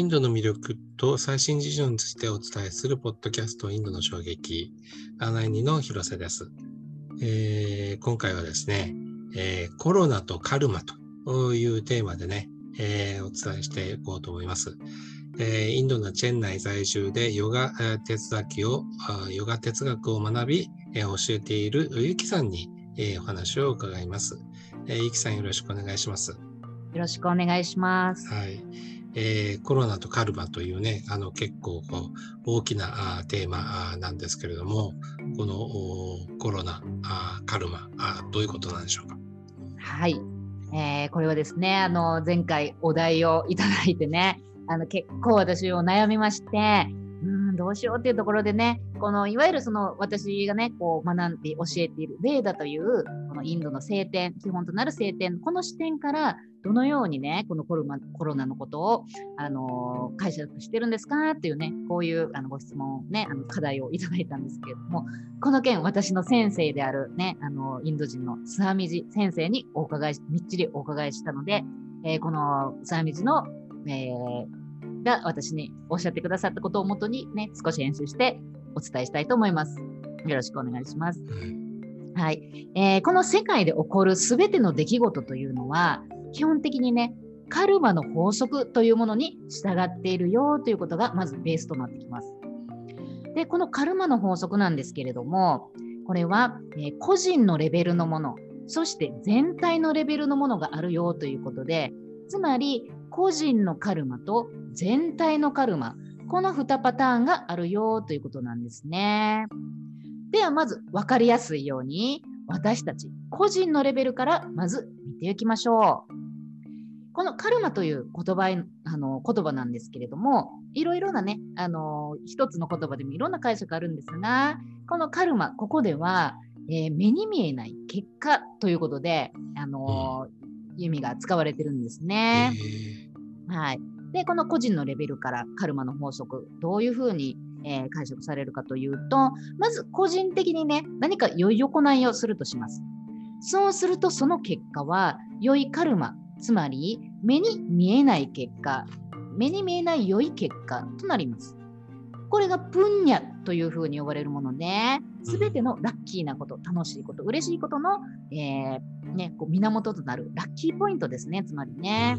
インドの魅力と最新事情についてお伝えするポッドキャストインドの衝撃、アナイニの広瀬です。えー、今回はですね、えー、コロナとカルマというテーマでね、えー、お伝えしていこうと思います。えインドのチェン内在住でヨガ哲学を、ヨガ哲学を学び、え教えているゆきさんに、えお話を伺います。えゆきさんよろしくお願いします。よろしくお願いします。はい。えー、コロナとカルマというね、あの結構こう大きなテーマなんですけれども、このコロナ、あカルマあ、どういうことなんでしょうか？はい、えー、これはですね、あの前回お題をいただいてね、あの結構私を悩みまして、うんどうしようっていうところでね、このいわゆるその私がね、こう学んで教えているベーダというこのインドの聖典、基本となる聖典、この視点からどのようにね、このコロナコロナのことを、あの解釈してるんですかっていうね、こういうあのご質問、ね、あの課題をいただいたんですけれども、この件、私の先生であるね、あのインド人のスハミジ先生にお伺い、みっちりお伺いしたので、えー、このスハミジの、えーが私におっしゃってくださったことをもとにね、少し編集してお伝えしたいと思います。よろしくお願いします。はい。えー、この世界で起こるすべての出来事というのは、基本的にね、カルマの法則というものに従っているよということがまずベースとなってきます。で、このカルマの法則なんですけれども、これは、えー、個人のレベルのもの、そして全体のレベルのものがあるよということで、つまり個人のカルマと全体のカルマ、この2パターンがあるよということなんですね。ではまず分かりやすいように私たち個人のレベルからまず見ていきましょう。このカルマという言葉あの言葉なんですけれども、いろいろなね、あの一つの言葉でもいろんな解釈あるんですが、このカルマ、ここでは、えー、目に見えない結果ということで、あの味が使われてるんですね。はい。で、この個人のレベルからカルマの法則、どういうふうに、えー、解釈されるかというと、まず個人的にね、何か良い行いをするとします。そうするとその結果は良いカルマ、つまり目に見えない結果、目に見えない良い結果となります。これがプンニャというふうに呼ばれるもので、すべてのラッキーなこと、楽しいこと、嬉しいことの、えー、ね、こう源となるラッキーポイントですね、つまりね。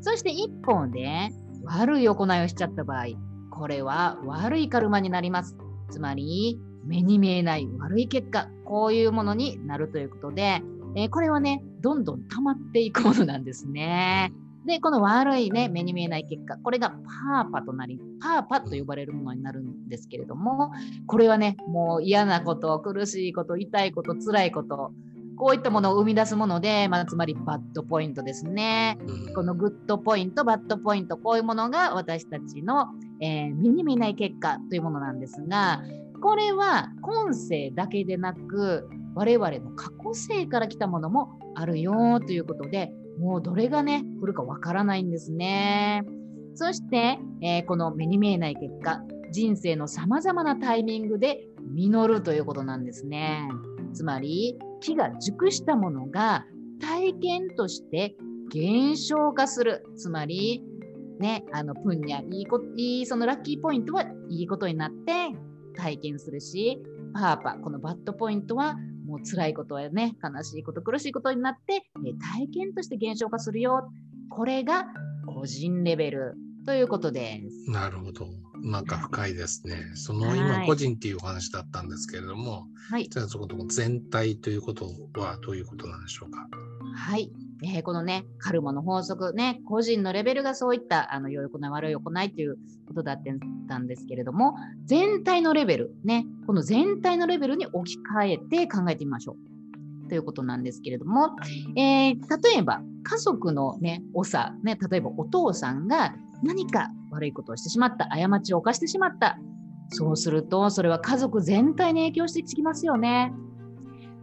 そして一方で、悪い行いをしちゃった場合、これは悪いカルマになります。つまり、目に見えない悪い結果、こういうものになるということで、えー、これはね、どんどん溜まっていくものなんですね。で、この悪いね、目に見えない結果、これがパーパとなり、パーパと呼ばれるものになるんですけれども、これはね、もう嫌なこと、苦しいこと、痛いこと、辛いこと、こういったものを生み出すもので、まあ、つまりバッドポイントですね。このグッドポイント、バッドポイント、こういうものが私たちの、えー、目に見えない結果というものなんですが、これは今世だけでなく、我々の過去世から来たものもあるよということで、もうどれがね、来るかわからないんですね。そして、えー、この目に見えない結果、人生の様々なタイミングで実るということなんですね。つまり、木が熟したものが体験として減少化する。つまり、ね、あの、プンニャ、いいこ、いい、そのラッキーポイントはいいことになって体験するし、パーパ、このバッドポイントはもう辛いことやね、悲しいこと、苦しいことになって、え体験として減少化するよ。これが個人レベルということです。なるほど。なんか深いですね。その今個人っていうお話だったんですけれども、はい、じゃあそこの全体ということはどういうことなんでしょうか？はい。えー、このね、カルマの法則ね、個人のレベルがそういったあの良い行い、悪い行いということだったんですけれども、全体のレベル、ね、この全体のレベルに置き換えて考えてみましょう。ということなんですけれども、えー、例えば家族のね、長、ね、例えばお父さんが何か悪いことをしてしまった、過ちを犯してしまった。そうすると、それは家族全体に影響してきますよね。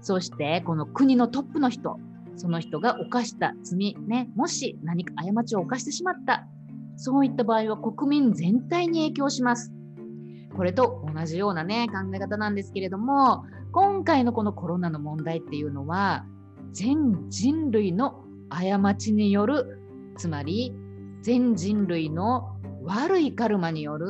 そして、この国のトップの人、その人が犯した罪、ね、もし何か過ちを犯してしまった、そういった場合は国民全体に影響します。これと同じようなね、考え方なんですけれども、今回のこのコロナの問題っていうのは、全人類の過ちによる、つまり全人類の悪いカルマによる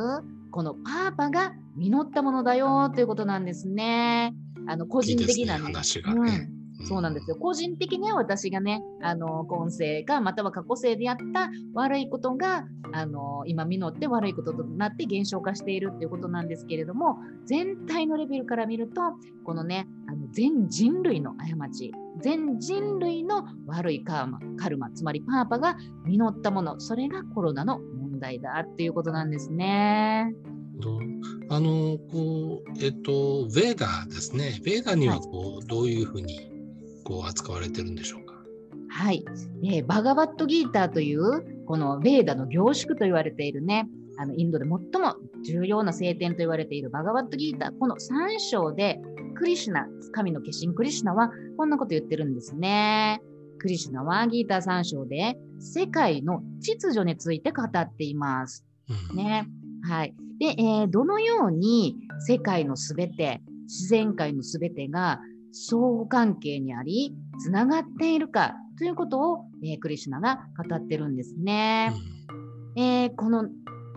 このパーパが実ったものだよということなんですね。あの個人的な、ね、話がね、うん、そうなんですよ。個人的には私がね、あの今世かまたは過去世でやった悪いことがあの今実って悪いこととなって減少化しているっていうことなんですけれども、全体のレベルから見ると、このね、あの全人類の過ち、全人類の悪いカーマ、カルマ、つまりパーパが実ったもの、それがコロナの問題だっていうことなんですね。あのこうえっとベーダですね。ベーダにはこう、はい、どういうふうにこう扱われてるんでしょうか？はい、えー、バガバットギーターというこのベーダの凝縮と言われているね、あのインドで最も重要な聖典と言われているバガバットギーター、この3章でクリシュナ、神の化身クリシュナはこんなこと言ってるんですね。クリシュナはギーター3章で世界の秩序について語っています。ね。はい。で、えー、どのように世界のすべて、自然界のすべてが相互関係にあり、つながっているかということを、えー、クリシュナが語ってるんですね。えー、この、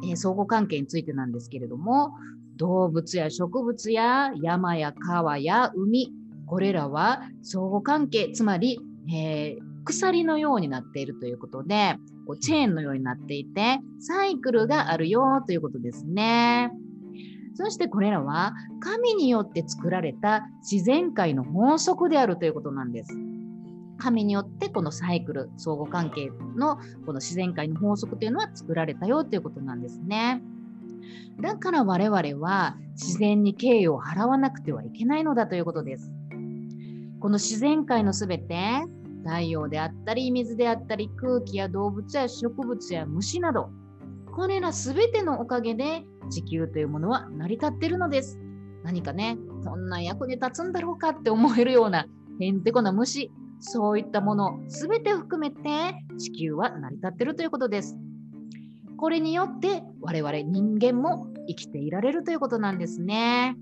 え相互関係についてなんですけれども、動物や植物や山や川や海、これらは相互関係、つまり、えー、鎖のようになっているということで、こうチェーンのようになっていて、サイクルがあるよということですね。そしてこれらは神によって作られた自然界の法則であるということなんです。神によってこのサイクル、相互関係のこの自然界の法則というのは作られたよということなんですね。だから我々は自然に敬意を払わなくてはいけないのだということです。この自然界のすべて太陽であったり水であったり空気や動物や植物や虫などこれら全てのおかげで地球というものは成り立っているのです。何かね、こんな役に立つんだろうかって思えるようなへんてこな虫、そういったもの全て含めて地球は成り立っているということです。これによって我々人間も生きていられるということなんですね。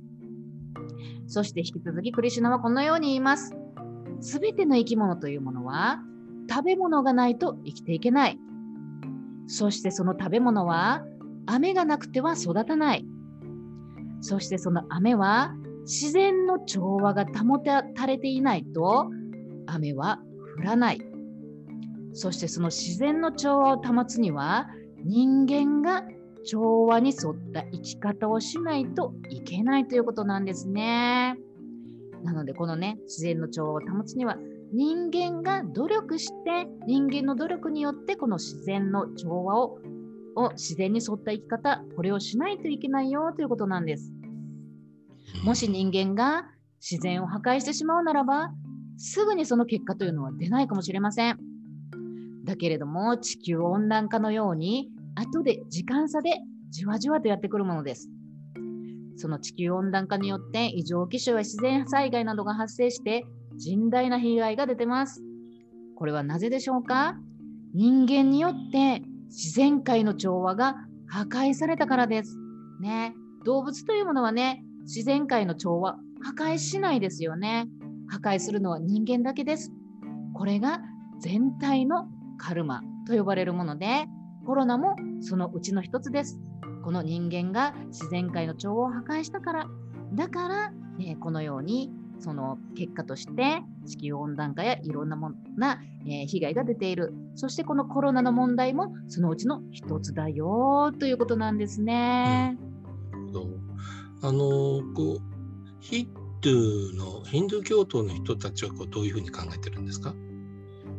そして引き続きクリシュナはこのように言います。すべての生き物というものは食べ物がないと生きていけない。そしてその食べ物は雨がなくては育たない。そしてその雨は自然の調和が保たれていないと雨は降らない。そしてその自然の調和を保つには人間が調和に沿った生き方をしないといけないということなんですね。なのでこのね自然の調和を保つには人間が努力して人間の努力によってこの自然の調和をを自然に沿った生き方これをしないといけないよということなんです。もし人間が自然を破壊してしまうならばすぐにその結果というのは出ないかもしれません。だけれども地球温暖化のように後で時間差でじわじわとやってくるものです。その地球温暖化によって異常気象や自然災害などが発生して甚大な被害が出てます。これはなぜでしょうか？人間によって自然界の調和が破壊されたからです。ね、動物というものはね、自然界の調和破壊しないですよね。破壊するのは人間だけです。これが全体のカルマと呼ばれるもので、コロナもそのうちの一つです。この人間が自然界の調和を破壊したから、だから、えー、このようにその結果として地球温暖化やいろんなもな、えー、被害が出ている。そしてこのコロナの問題もそのうちの一つだよということなんですね。うん、あのこうヒンドゥーのヒンドゥー教徒の人たちはこうどういうふうに考えてるんですか？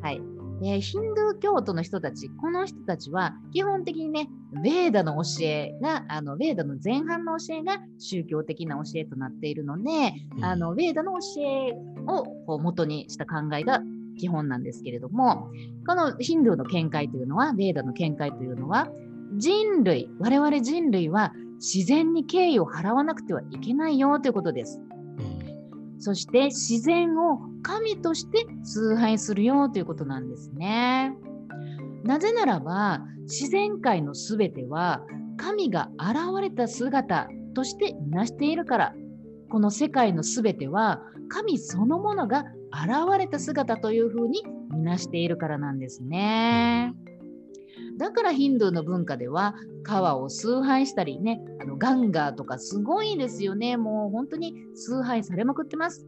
はい、えー、ヒンドゥー教徒の人たち、この人たちは基本的にね、ベーダの教えが、あのベーダの前半の教えが宗教的な教えとなっているので、うん、あのベーダの教えをこう元にした考えが基本なんですけれども、このヒンドゥーの見解というのは、ベーダの見解というのは、人類、我々人類は自然に敬意を払わなくてはいけないよということです。そして自然を神として崇拝するよということなんですね。なぜならば自然界のすべては神が現れた姿としてみなしているからこの世界のすべては神そのものが現れた姿というふうにみなしているからなんですね。だからヒンドゥーの文化では川を崇拝したりね、あのガンガーとかすごいですよね。もう本当に崇拝されまくってます。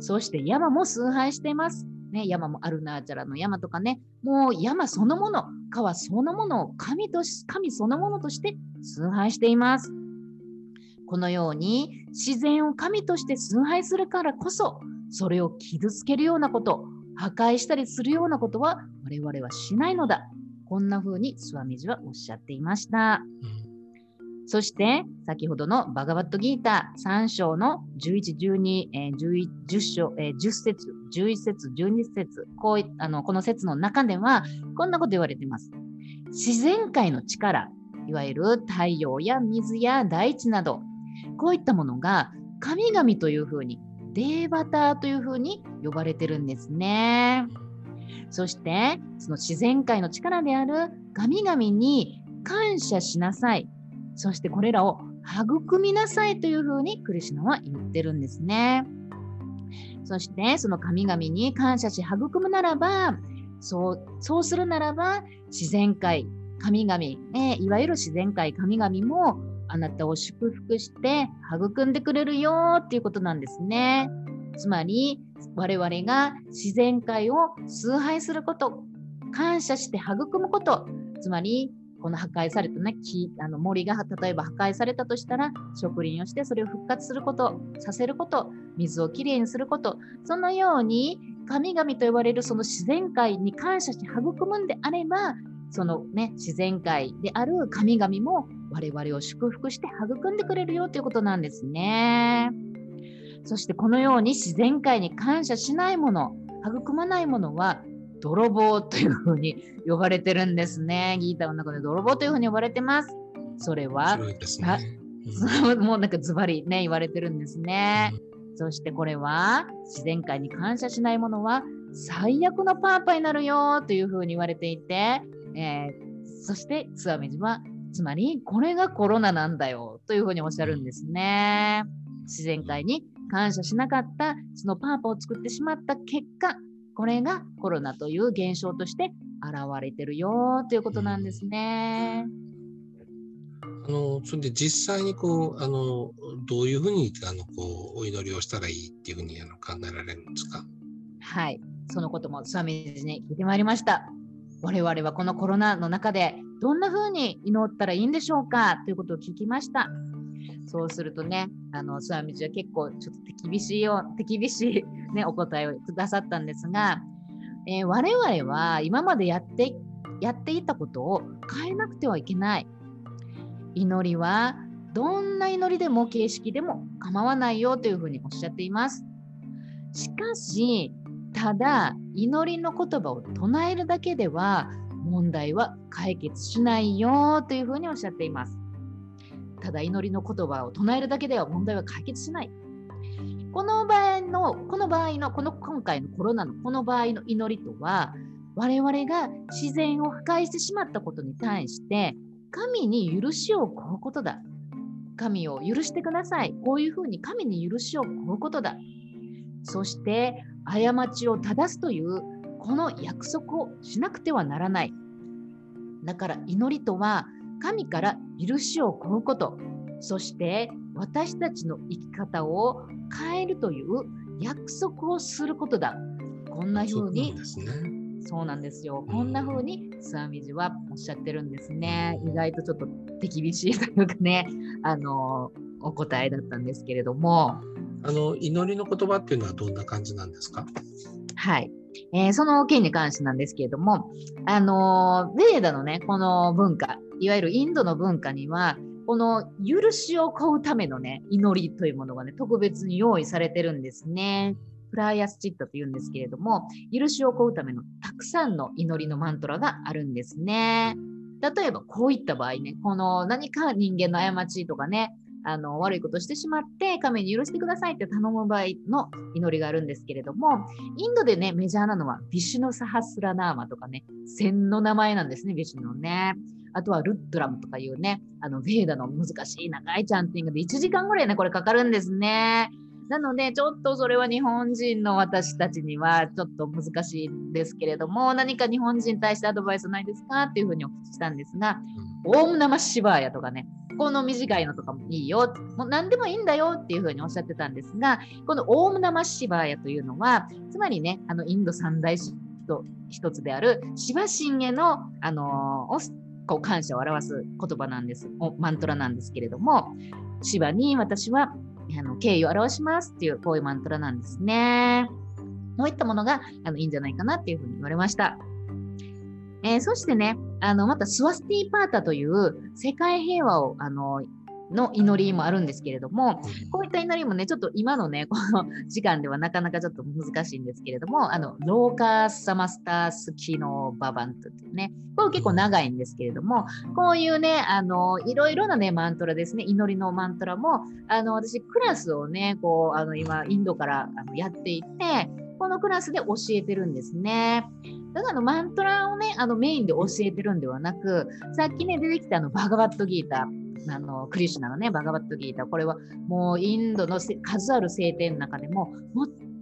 そして山も崇拝しています。ね、山もアルナーチャラの山とかね、もう山そのもの、川そのものを神とし神そのものとして崇拝しています。このように自然を神として崇拝するからこそ、それを傷つけるようなこと、破壊したりするようなことは我々はしないのだ。こんな風にスワミジはおっしゃっていました。そして、先ほどのバガバットギーター3章の11、12、えー、11 10章、えー、10節、11節、12節、こういあのこの説の中では、こんなこと言われています。自然界の力、いわゆる太陽や水や大地など、こういったものが神々というふうに、デーバターというふうに呼ばれてるんですね。そしてその自然界の力である神々に感謝しなさい。そしてこれらを育みなさいというふうにクリシュナは言ってるんですね。そしてその神々に感謝し育むならば、そうそうするならば自然界、神々、ね、いわゆる自然界、神々もあなたを祝福して育んでくれるよっていうことなんですね。つまり我々が自然界を崇拝すること、感謝して育むこと、つまりこの破壊された、ね、木あの森が例えば破壊されたとしたら植林をしてそれを復活することさせること水をきれいにすることそのように神々と呼ばれるその自然界に感謝して育むんであればそのね自然界である神々も我々を祝福して育んでくれるよということなんですね。そしてこのように自然界に感謝しないもの、育まないものは泥棒というふうに呼ばれてるんですね。ギーターの中で泥棒というふうに呼ばれてます。それは、ねうん、もうなんかズバリね、言われてるんですね。うん、そしてこれは自然界に感謝しないものは最悪のパーパになるよというふうに言われていて、えー、そしてツアミジはつまりこれがコロナなんだよというふうにおっしゃるんですね。自然界に感謝しなかったそのパーパを作ってしまった結果これがコロナという現象として現れてるよということなんですね。あのそれで実際にこうあのどういうふうにあのこうお祈りをしたらいいっていうふうにあの考えられるんですか？はいそのこともスワミジに聞いてまいりました。我々はこのコロナの中でどんなふうに祈ったらいいんでしょうかということを聞きました。そうするとね、あの、諏訪道は結構ちょっと手厳しいよ、手厳しい、ね、お答えをくださったんですが、えー、我々は今までやって、やっていたことを変えなくてはいけない。祈りはどんな祈りでも形式でも構わないよというふうにおっしゃっています。しかし、ただ祈りの言葉を唱えるだけでは問題は解決しないよというふうにおっしゃっています。ただ祈りの言葉を唱えるだけでは問題は解決しない。この場合の、この場合の、この今回のコロナのこの場合の祈りとは、我々が自然を破壊してしまったことに対して、神に許しを請うことだ。神を許してください。こういうふうに神に許しを請うことだ。そして、過ちを正すという、この約束をしなくてはならない。だから祈りとは、神から許しを請うこと、そして私たちの生き方を変えるという約束をすることだ。こんな風に、そうなんですよ。こんな風にスワミジはおっしゃってるんですね。意外とちょっと手厳しいというかね、あの、お答えだったんですけれども。あの、祈りの言葉っていうのはどんな感じなんですか？はい。えー、その件に関してなんですけれども、あのベーダのね、この文化、いわゆるインドの文化には、この許しを請うためのね、祈りというものがね、特別に用意されてるんですね。プライアスチットというんですけれども、許しを請うためのたくさんの祈りのマントラがあるんですね。例えばこういった場合ね、この何か人間の過ちとかね、あの悪いことしてしまって神に許してくださいって頼む場合の祈りがあるんですけれどもインドでねメジャーなのはビシュノ・サハスラナーマとかね線の名前なんですねビシュノねあとはルッドラムとかいうねあのベーダの難しい長いチャンティングで1時間ぐらいねこれかかるんですね。なので、ちょっとそれは日本人の私たちにはちょっと難しいんですけれども、何か日本人に対してアドバイスないですかっていうふうにお聞きしたんですが、オウム生シバーヤとかね、この短いのとかもいいよ、もう何でもいいんだよっていうふうにおっしゃってたんですが、このオウム生シバーヤというのは、つまりね、あのインド三大神と一つであるシバ神への、あのー、こう感謝を表す言葉なんです、マントラなんですけれども、シバに私はあの敬意を表しますっていうこういうマントラなんですね。こういったものがあのいいんじゃないかなっていうふうに言われました。えー、そしてね、あのまたスワスティーパータという世界平和をあのの祈りもあるんですけれども、こういった祈りもね、ちょっと今のね、この時間ではなかなかちょっと難しいんですけれども、あの、ローカーサマスタースキノババントっていうね、これ結構長いんですけれども、こういうね、あの、いろいろなね、マントラですね、祈りのマントラも、あの、私、クラスをね、こう、あの、今、インドからあのやっていて、このクラスで教えてるんですね。だからマントラをね、あのメインで教えてるんではなく、さっきね、出てきたあのバガバットギーター。あのクリシュナのね、バガバットギーター、これはもうインドの数ある聖典の中でも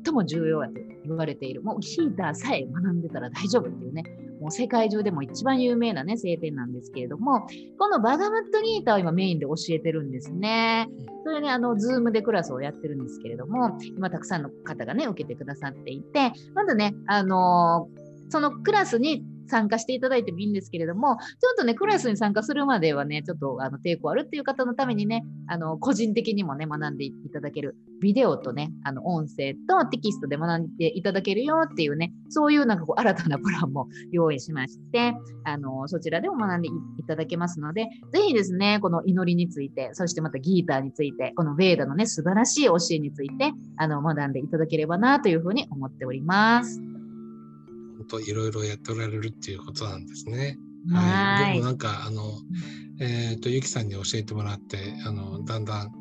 最も重要やと言われている。もうギーターさえ学んでたら大丈夫っていうね、もう世界中でも一番有名なね、聖典なんですけれども、このバガバットギーターを今メインで教えてるんですね。それね、あの、 Zoom でクラスをやってるんですけれども、今たくさんの方がね、受けてくださっていて、まずね、あのーそのクラスに参加していただいてもいいんですけれども、ちょっとね、クラスに参加するまではね、ちょっとあの抵抗あるっていう方のためにね、あの個人的にもね、学んでいただけるビデオとね、あの音声とテキストで学んでいただけるよっていうね、そういうなんかこう新たなプランも用意しまして、あのそちらでも学んでいただけますので、ぜひですね、この祈りについて、そしてまたギーターについて、このヴェーダのね、素晴らしい教えについて、あの学んでいただければなというふうに思っております。といろいろやっておられるっていうことなんですね。はい、僕もなんかあの、えっ、ー、とゆきさんに教えてもらってあのだんだん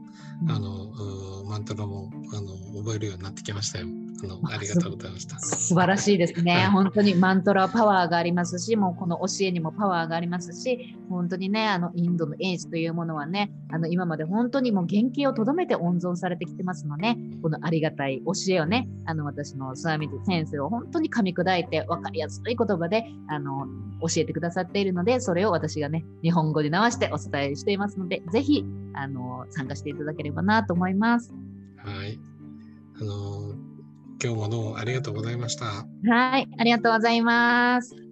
あのマントラもあの覚えるようになってきましたよ。あのありがとうございました。素晴らしいですね。本当にマントラパワーがありますし、もうこの教えにもパワーがありますし、本当にね、あのインドのエイジというものはね、あの今まで本当にもう原型をとどめて温存されてきてますので、このありがたい教えをね、あの私のスワミズ先生を本当に噛み砕いて分かりやすい言葉であの教えてくださっているので、それを私がね、日本語で直してお伝えしていますので、ぜひあの参加していただければなと思います。はい。あの今日もどうもありがとうございました。はい、ありがとうございます。